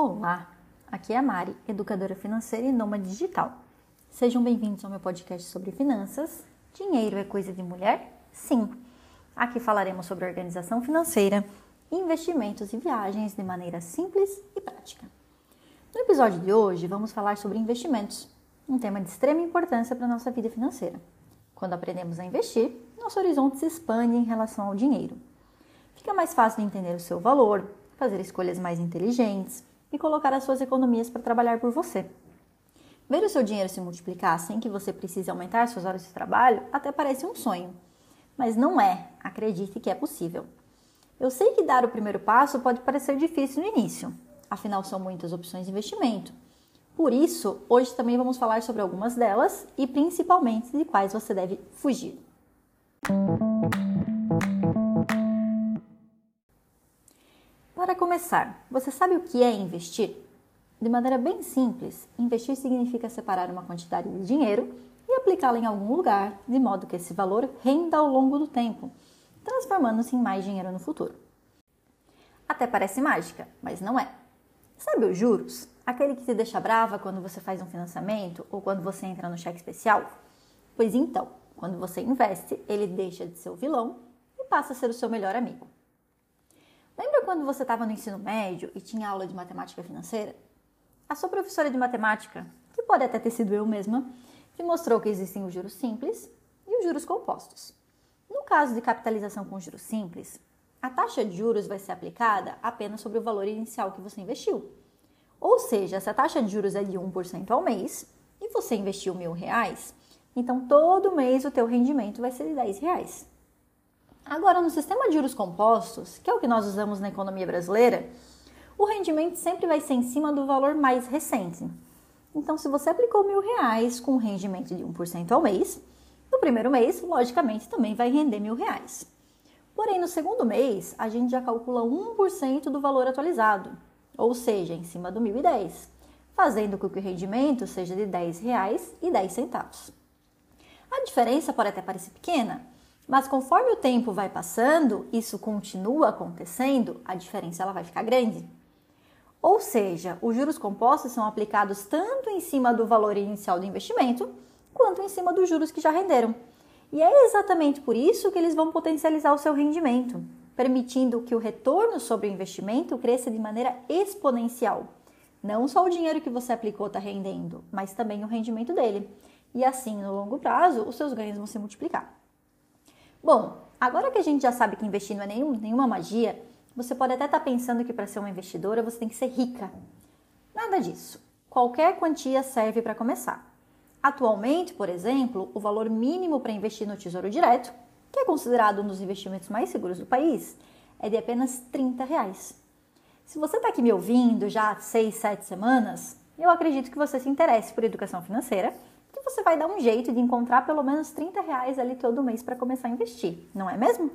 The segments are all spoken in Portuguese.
Olá, aqui é a Mari, educadora financeira e nômade digital. Sejam bem-vindos ao meu podcast sobre finanças. Dinheiro é coisa de mulher? Sim. Aqui falaremos sobre organização financeira, investimentos e viagens de maneira simples e prática. No episódio de hoje, vamos falar sobre investimentos, um tema de extrema importância para a nossa vida financeira. Quando aprendemos a investir, nosso horizonte se expande em relação ao dinheiro. Fica mais fácil de entender o seu valor, fazer escolhas mais inteligentes, e colocar as suas economias para trabalhar por você. Ver o seu dinheiro se multiplicar sem que você precise aumentar suas horas de trabalho até parece um sonho, mas não é. Acredite que é possível. Eu sei que dar o primeiro passo pode parecer difícil no início, afinal são muitas opções de investimento. Por isso, hoje também vamos falar sobre algumas delas e principalmente de quais você deve fugir. Para começar, você sabe o que é investir? De maneira bem simples, investir significa separar uma quantidade de dinheiro e aplicá-la em algum lugar, de modo que esse valor renda ao longo do tempo, transformando-se em mais dinheiro no futuro. Até parece mágica, mas não é. Sabe os juros? Aquele que te deixa brava quando você faz um financiamento ou quando você entra no cheque especial? Pois então, quando você investe, ele deixa de ser o vilão e passa a ser o seu melhor amigo. Lembra quando você estava no ensino médio e tinha aula de matemática financeira? A sua professora de matemática, que pode até ter sido eu mesma, te mostrou que existem os juros simples e os juros compostos. No caso de capitalização com juros simples, a taxa de juros vai ser aplicada apenas sobre o valor inicial que você investiu. Ou seja, se a taxa de juros é de 1% ao mês e você investiu mil reais, então todo mês o teu rendimento vai ser de 10 reais. Agora, no sistema de juros compostos, que é o que nós usamos na economia brasileira, o rendimento sempre vai ser em cima do valor mais recente. Então, se você aplicou mil reais com um rendimento de 1% ao mês, no primeiro mês, logicamente, também vai render mil reais. Porém, no segundo mês, a gente já calcula 1% do valor atualizado, ou seja, em cima do 1.010, fazendo com que o rendimento seja de R$ 10,10. A diferença pode até parecer pequena, mas conforme o tempo vai passando, isso continua acontecendo, a diferença ela vai ficar grande. Ou seja, os juros compostos são aplicados tanto em cima do valor inicial do investimento, quanto em cima dos juros que já renderam. E é exatamente por isso que eles vão potencializar o seu rendimento, permitindo que o retorno sobre o investimento cresça de maneira exponencial. Não só o dinheiro que você aplicou está rendendo, mas também o rendimento dele. E assim, no longo prazo, os seus ganhos vão se multiplicar. Bom, agora que a gente já sabe que investir não é nenhum, nenhuma magia, você pode até estar tá pensando que para ser uma investidora você tem que ser rica. Nada disso. Qualquer quantia serve para começar. Atualmente, por exemplo, o valor mínimo para investir no Tesouro Direto, que é considerado um dos investimentos mais seguros do país, é de apenas 30 reais. Se você está aqui me ouvindo já há 6, 7 semanas, eu acredito que você se interesse por educação financeira que você vai dar um jeito de encontrar pelo menos 30 reais ali todo mês para começar a investir, não é mesmo?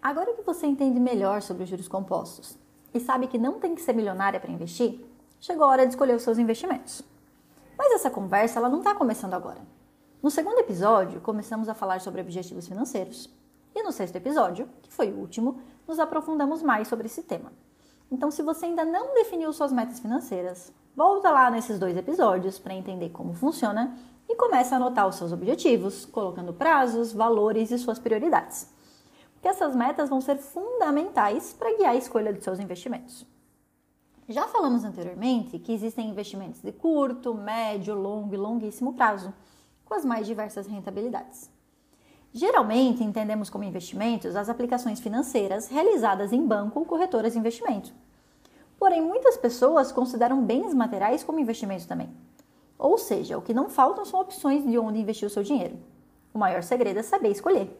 Agora que você entende melhor sobre os juros compostos e sabe que não tem que ser milionária para investir, chegou a hora de escolher os seus investimentos. Mas essa conversa ela não está começando agora. No segundo episódio, começamos a falar sobre objetivos financeiros. E no sexto episódio, que foi o último, nos aprofundamos mais sobre esse tema. Então, se você ainda não definiu suas metas financeiras, volta lá nesses dois episódios para entender como funciona e começa a anotar os seus objetivos, colocando prazos, valores e suas prioridades. Porque essas metas vão ser fundamentais para guiar a escolha dos seus investimentos. Já falamos anteriormente que existem investimentos de curto, médio, longo e longuíssimo prazo, com as mais diversas rentabilidades. Geralmente entendemos como investimentos as aplicações financeiras realizadas em banco ou corretoras de investimento. Porém, muitas pessoas consideram bens materiais como investimento também. Ou seja, o que não faltam são opções de onde investir o seu dinheiro. O maior segredo é saber escolher.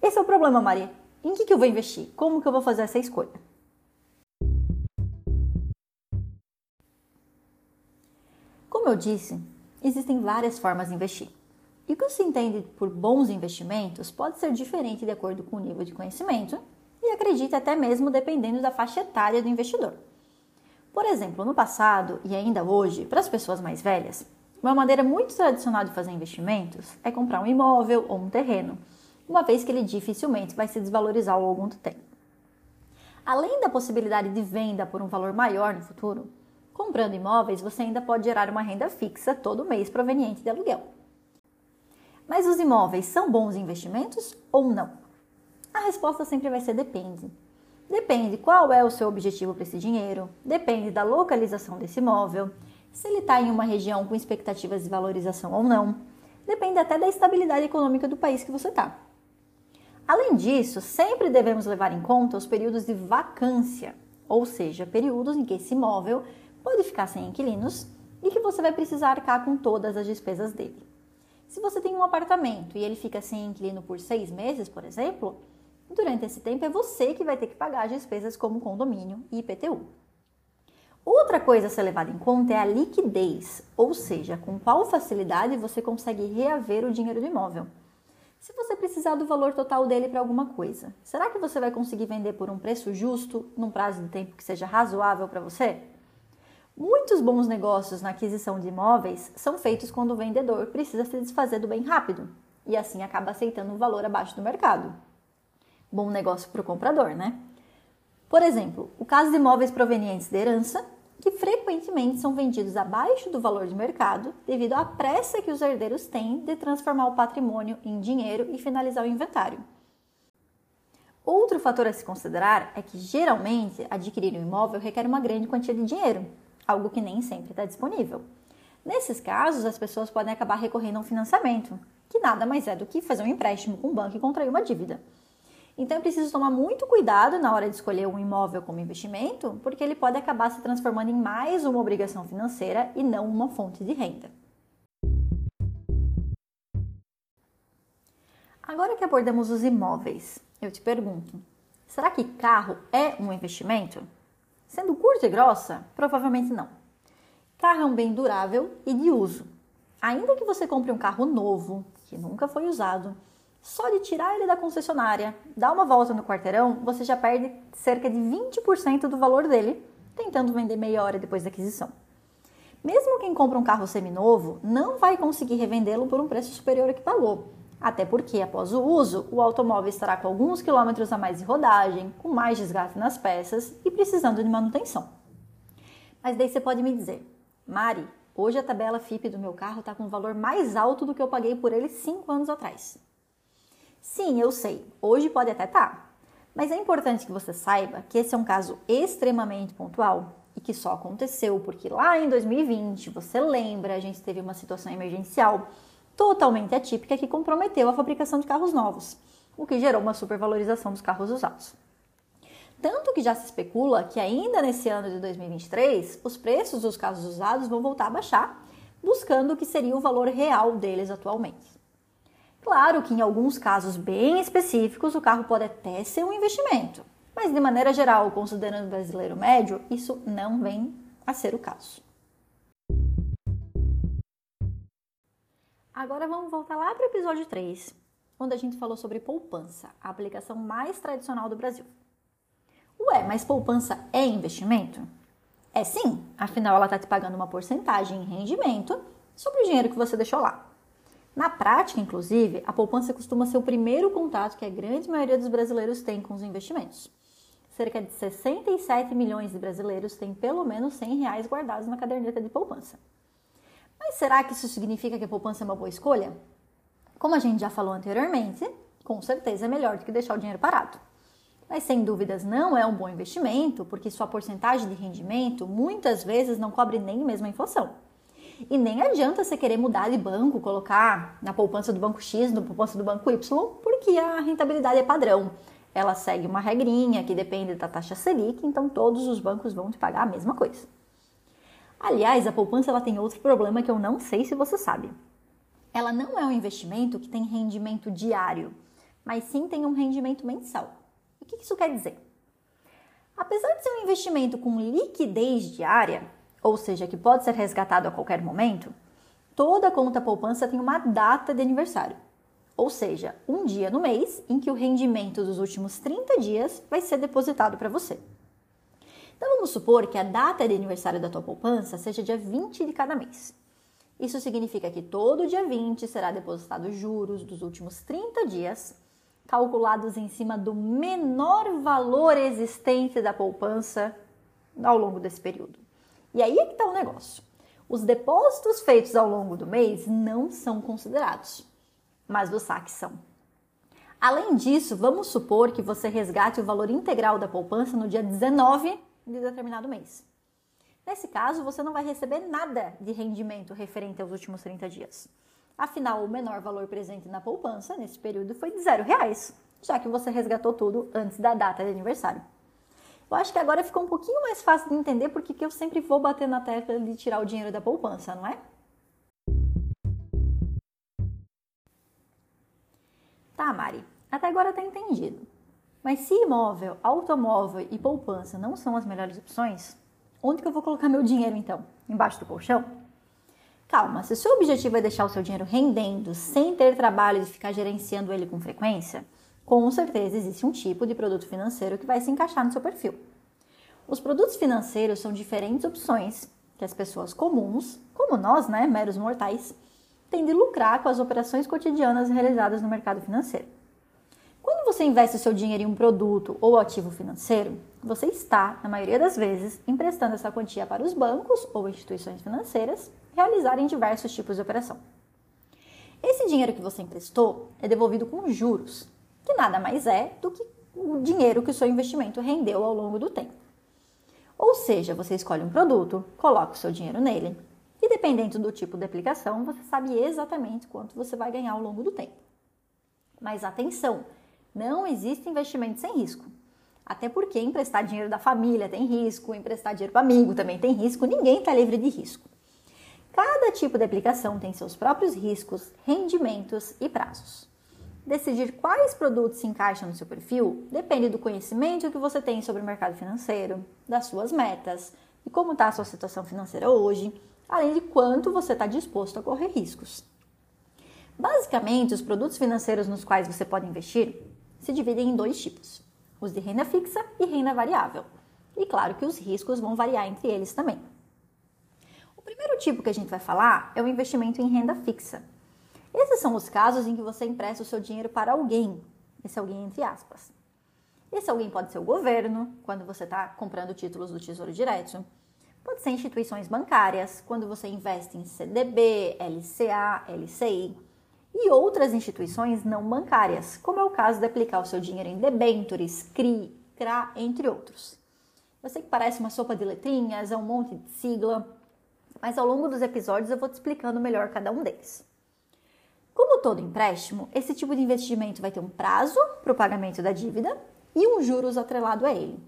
Esse é o problema, Maria. Em que, que eu vou investir? Como que eu vou fazer essa escolha? Como eu disse, existem várias formas de investir. E o que se entende por bons investimentos pode ser diferente de acordo com o nível de conhecimento e acredite até mesmo dependendo da faixa etária do investidor. Por exemplo, no passado e ainda hoje, para as pessoas mais velhas, uma maneira muito tradicional de fazer investimentos é comprar um imóvel ou um terreno, uma vez que ele dificilmente vai se desvalorizar ao longo do tempo. Além da possibilidade de venda por um valor maior no futuro, comprando imóveis você ainda pode gerar uma renda fixa todo mês proveniente de aluguel. Mas os imóveis são bons investimentos ou não? A resposta sempre vai ser depende. Depende qual é o seu objetivo para esse dinheiro, depende da localização desse imóvel, se ele está em uma região com expectativas de valorização ou não, depende até da estabilidade econômica do país que você está. Além disso, sempre devemos levar em conta os períodos de vacância, ou seja, períodos em que esse imóvel pode ficar sem inquilinos e que você vai precisar arcar com todas as despesas dele. Se você tem um apartamento e ele fica sem inquilino por seis meses, por exemplo, Durante esse tempo é você que vai ter que pagar as despesas como condomínio e IPTU. Outra coisa a ser levada em conta é a liquidez, ou seja, com qual facilidade você consegue reaver o dinheiro do imóvel. Se você precisar do valor total dele para alguma coisa, será que você vai conseguir vender por um preço justo, num prazo de tempo que seja razoável para você? Muitos bons negócios na aquisição de imóveis são feitos quando o vendedor precisa se desfazer do bem rápido e assim acaba aceitando um valor abaixo do mercado bom negócio para o comprador, né? Por exemplo, o caso de imóveis provenientes de herança, que frequentemente são vendidos abaixo do valor de mercado devido à pressa que os herdeiros têm de transformar o patrimônio em dinheiro e finalizar o inventário. Outro fator a se considerar é que geralmente adquirir um imóvel requer uma grande quantia de dinheiro, algo que nem sempre está disponível. Nesses casos, as pessoas podem acabar recorrendo a um financiamento, que nada mais é do que fazer um empréstimo com o banco e contrair uma dívida. Então é preciso tomar muito cuidado na hora de escolher um imóvel como investimento, porque ele pode acabar se transformando em mais uma obrigação financeira e não uma fonte de renda. Agora que abordamos os imóveis, eu te pergunto: será que carro é um investimento? Sendo curta e grossa, provavelmente não. Carro é um bem durável e de uso. Ainda que você compre um carro novo, que nunca foi usado, só de tirar ele da concessionária, dar uma volta no quarteirão, você já perde cerca de 20% do valor dele, tentando vender meia hora depois da aquisição. Mesmo quem compra um carro seminovo não vai conseguir revendê-lo por um preço superior ao que pagou, até porque após o uso, o automóvel estará com alguns quilômetros a mais de rodagem, com mais desgaste nas peças e precisando de manutenção. Mas daí você pode me dizer, Mari, hoje a tabela FIP do meu carro está com um valor mais alto do que eu paguei por ele 5 anos atrás. Sim, eu sei, hoje pode até estar. Tá. Mas é importante que você saiba que esse é um caso extremamente pontual e que só aconteceu porque lá em 2020, você lembra, a gente teve uma situação emergencial totalmente atípica que comprometeu a fabricação de carros novos, o que gerou uma supervalorização dos carros usados. Tanto que já se especula que ainda nesse ano de 2023, os preços dos carros usados vão voltar a baixar, buscando o que seria o valor real deles atualmente. Claro que em alguns casos bem específicos o carro pode até ser um investimento, mas de maneira geral, considerando o brasileiro médio, isso não vem a ser o caso. Agora vamos voltar lá para o episódio 3, onde a gente falou sobre poupança, a aplicação mais tradicional do Brasil. Ué, mas poupança é investimento? É sim, afinal ela está te pagando uma porcentagem em rendimento sobre o dinheiro que você deixou lá. Na prática, inclusive, a poupança costuma ser o primeiro contato que a grande maioria dos brasileiros tem com os investimentos. Cerca de 67 milhões de brasileiros têm pelo menos 100 reais guardados na caderneta de poupança. Mas será que isso significa que a poupança é uma boa escolha? Como a gente já falou anteriormente, com certeza é melhor do que deixar o dinheiro parado. Mas sem dúvidas não é um bom investimento, porque sua porcentagem de rendimento muitas vezes não cobre nem mesmo a inflação. E nem adianta você querer mudar de banco, colocar na poupança do banco X, na poupança do banco Y, porque a rentabilidade é padrão. Ela segue uma regrinha que depende da taxa Selic, então todos os bancos vão te pagar a mesma coisa. Aliás, a poupança ela tem outro problema que eu não sei se você sabe. Ela não é um investimento que tem rendimento diário, mas sim tem um rendimento mensal. O que isso quer dizer? Apesar de ser um investimento com liquidez diária, ou seja, que pode ser resgatado a qualquer momento, toda conta poupança tem uma data de aniversário. Ou seja, um dia no mês em que o rendimento dos últimos 30 dias vai ser depositado para você. Então vamos supor que a data de aniversário da tua poupança seja dia 20 de cada mês. Isso significa que todo dia 20 será depositado juros dos últimos 30 dias, calculados em cima do menor valor existente da poupança ao longo desse período. E aí é que está o negócio. Os depósitos feitos ao longo do mês não são considerados, mas os saques são. Além disso, vamos supor que você resgate o valor integral da poupança no dia 19 de determinado mês. Nesse caso, você não vai receber nada de rendimento referente aos últimos 30 dias. Afinal, o menor valor presente na poupança nesse período foi de zero reais, já que você resgatou tudo antes da data de aniversário. Eu acho que agora ficou um pouquinho mais fácil de entender porque que eu sempre vou bater na tecla de tirar o dinheiro da poupança, não é? Tá, Mari, até agora tá entendido. Mas se imóvel, automóvel e poupança não são as melhores opções, onde que eu vou colocar meu dinheiro então? Embaixo do colchão? Calma, se o seu objetivo é deixar o seu dinheiro rendendo sem ter trabalho de ficar gerenciando ele com frequência, com certeza existe um tipo de produto financeiro que vai se encaixar no seu perfil. Os produtos financeiros são diferentes opções que as pessoas comuns, como nós, né, meros mortais, têm de lucrar com as operações cotidianas realizadas no mercado financeiro. Quando você investe o seu dinheiro em um produto ou ativo financeiro, você está, na maioria das vezes, emprestando essa quantia para os bancos ou instituições financeiras realizarem diversos tipos de operação. Esse dinheiro que você emprestou é devolvido com juros, que nada mais é do que o dinheiro que o seu investimento rendeu ao longo do tempo. Ou seja, você escolhe um produto, coloca o seu dinheiro nele, e dependendo do tipo de aplicação, você sabe exatamente quanto você vai ganhar ao longo do tempo. Mas atenção, não existe investimento sem risco. Até porque emprestar dinheiro da família tem risco, emprestar dinheiro para amigo também tem risco, ninguém está livre de risco. Cada tipo de aplicação tem seus próprios riscos, rendimentos e prazos. Decidir quais produtos se encaixam no seu perfil depende do conhecimento que você tem sobre o mercado financeiro, das suas metas e como está a sua situação financeira hoje, além de quanto você está disposto a correr riscos. Basicamente, os produtos financeiros nos quais você pode investir se dividem em dois tipos: os de renda fixa e renda variável. E claro que os riscos vão variar entre eles também. O primeiro tipo que a gente vai falar é o investimento em renda fixa. Esses são os casos em que você empresta o seu dinheiro para alguém, esse alguém entre aspas. Esse alguém pode ser o governo, quando você está comprando títulos do Tesouro Direto. Pode ser instituições bancárias, quando você investe em CDB, LCA, LCI. E outras instituições não bancárias, como é o caso de aplicar o seu dinheiro em debentures, CRI, CRA, entre outros. Eu sei que parece uma sopa de letrinhas, é um monte de sigla, mas ao longo dos episódios eu vou te explicando melhor cada um deles. Como todo empréstimo, esse tipo de investimento vai ter um prazo para o pagamento da dívida e um juros atrelado a ele.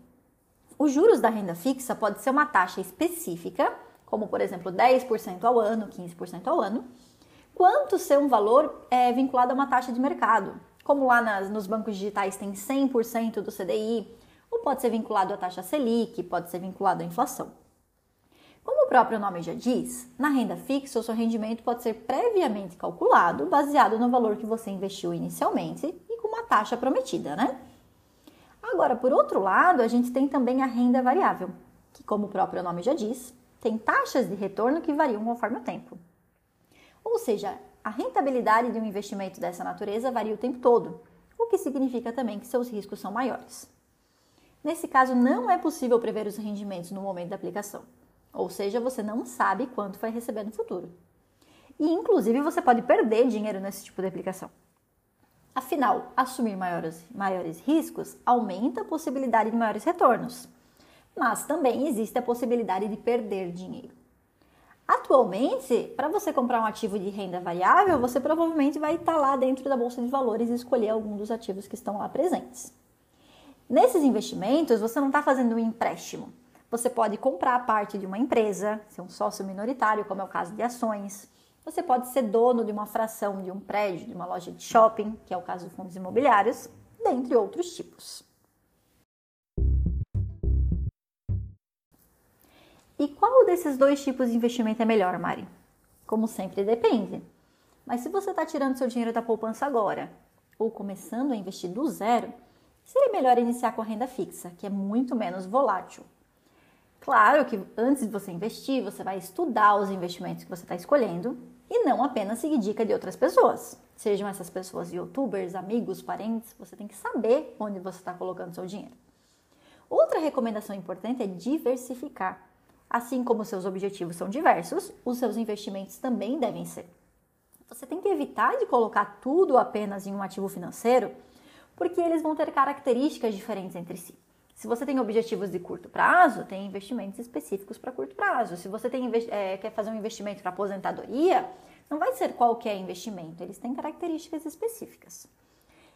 Os juros da renda fixa pode ser uma taxa específica, como por exemplo 10% ao ano, 15% ao ano, quanto ser um valor é, vinculado a uma taxa de mercado, como lá nas, nos bancos digitais tem 100% do CDI, ou pode ser vinculado à taxa Selic, pode ser vinculado à inflação. Como o próprio nome já diz, na renda fixa o seu rendimento pode ser previamente calculado baseado no valor que você investiu inicialmente e com uma taxa prometida, né? Agora, por outro lado, a gente tem também a renda variável, que, como o próprio nome já diz, tem taxas de retorno que variam conforme o tempo. Ou seja, a rentabilidade de um investimento dessa natureza varia o tempo todo, o que significa também que seus riscos são maiores. Nesse caso, não é possível prever os rendimentos no momento da aplicação. Ou seja, você não sabe quanto vai receber no futuro. E inclusive você pode perder dinheiro nesse tipo de aplicação. Afinal, assumir maiores, maiores riscos aumenta a possibilidade de maiores retornos, mas também existe a possibilidade de perder dinheiro. Atualmente, para você comprar um ativo de renda variável, você provavelmente vai estar lá dentro da bolsa de valores e escolher algum dos ativos que estão lá presentes. Nesses investimentos, você não está fazendo um empréstimo, você pode comprar parte de uma empresa, ser um sócio minoritário, como é o caso de ações. Você pode ser dono de uma fração de um prédio, de uma loja de shopping, que é o caso de fundos imobiliários, dentre outros tipos. E qual desses dois tipos de investimento é melhor, Mari? Como sempre, depende. Mas se você está tirando seu dinheiro da poupança agora ou começando a investir do zero, seria melhor iniciar com a renda fixa, que é muito menos volátil. Claro que antes de você investir, você vai estudar os investimentos que você está escolhendo e não apenas seguir dica de outras pessoas. Sejam essas pessoas youtubers, amigos, parentes, você tem que saber onde você está colocando seu dinheiro. Outra recomendação importante é diversificar. Assim como seus objetivos são diversos, os seus investimentos também devem ser. Você tem que evitar de colocar tudo apenas em um ativo financeiro, porque eles vão ter características diferentes entre si. Se você tem objetivos de curto prazo, tem investimentos específicos para curto prazo. Se você tem, é, quer fazer um investimento para aposentadoria, não vai ser qualquer investimento, eles têm características específicas.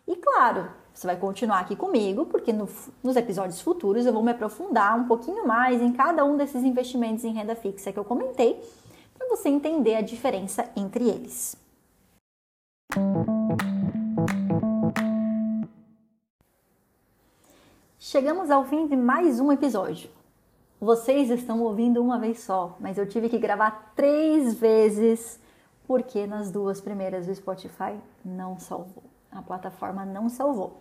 E claro, você vai continuar aqui comigo, porque no, nos episódios futuros eu vou me aprofundar um pouquinho mais em cada um desses investimentos em renda fixa que eu comentei, para você entender a diferença entre eles. Chegamos ao fim de mais um episódio. Vocês estão ouvindo uma vez só, mas eu tive que gravar três vezes porque nas duas primeiras o Spotify não salvou a plataforma não salvou.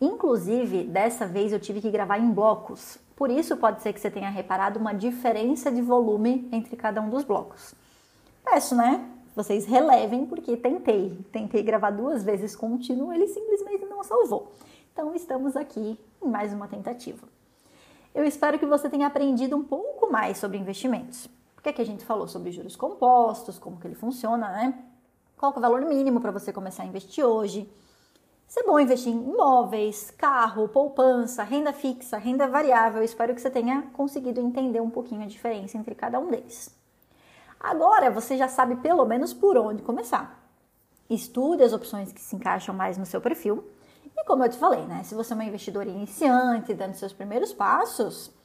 Inclusive, dessa vez eu tive que gravar em blocos. Por isso pode ser que você tenha reparado uma diferença de volume entre cada um dos blocos. Peço, né? Vocês relevem porque tentei, tentei gravar duas vezes contínuo, ele simplesmente não salvou. Então estamos aqui mais uma tentativa. Eu espero que você tenha aprendido um pouco mais sobre investimentos. Porque aqui a gente falou sobre juros compostos, como que ele funciona, né? Qual é o valor mínimo para você começar a investir hoje? Se é bom investir em imóveis, carro, poupança, renda fixa, renda variável. espero que você tenha conseguido entender um pouquinho a diferença entre cada um deles. Agora você já sabe pelo menos por onde começar. Estude as opções que se encaixam mais no seu perfil. E como eu te falei, né? Se você é uma investidora iniciante, dando seus primeiros passos,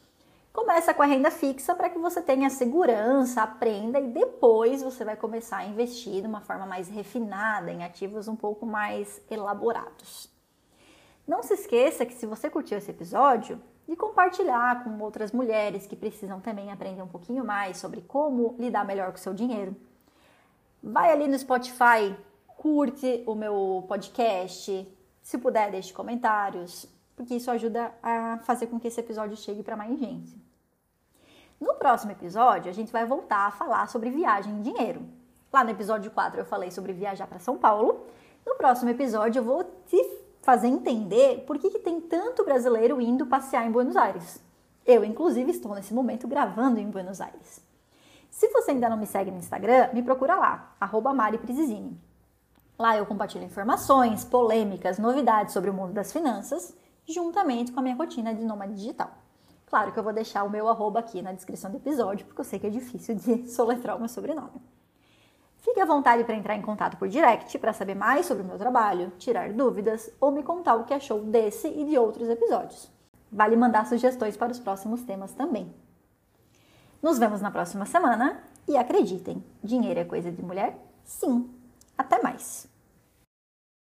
Começa com a renda fixa para que você tenha segurança, aprenda e depois você vai começar a investir de uma forma mais refinada em ativos um pouco mais elaborados. Não se esqueça que se você curtiu esse episódio, de compartilhar com outras mulheres que precisam também aprender um pouquinho mais sobre como lidar melhor com o seu dinheiro. Vai ali no Spotify, curte o meu podcast, se puder deixe comentários, porque isso ajuda a fazer com que esse episódio chegue para mais gente. No próximo episódio, a gente vai voltar a falar sobre viagem e dinheiro. Lá no episódio 4 eu falei sobre viajar para São Paulo. No próximo episódio eu vou te fazer entender por que, que tem tanto brasileiro indo passear em Buenos Aires. Eu, inclusive, estou nesse momento gravando em Buenos Aires. Se você ainda não me segue no Instagram, me procura lá, arroba Lá eu compartilho informações, polêmicas, novidades sobre o mundo das finanças, juntamente com a minha rotina de nômade digital. Claro que eu vou deixar o meu arroba aqui na descrição do episódio, porque eu sei que é difícil de soletrar o meu sobrenome. Fique à vontade para entrar em contato por direct para saber mais sobre o meu trabalho, tirar dúvidas ou me contar o que achou desse e de outros episódios. Vale mandar sugestões para os próximos temas também. Nos vemos na próxima semana e acreditem, dinheiro é coisa de mulher? Sim. Até mais!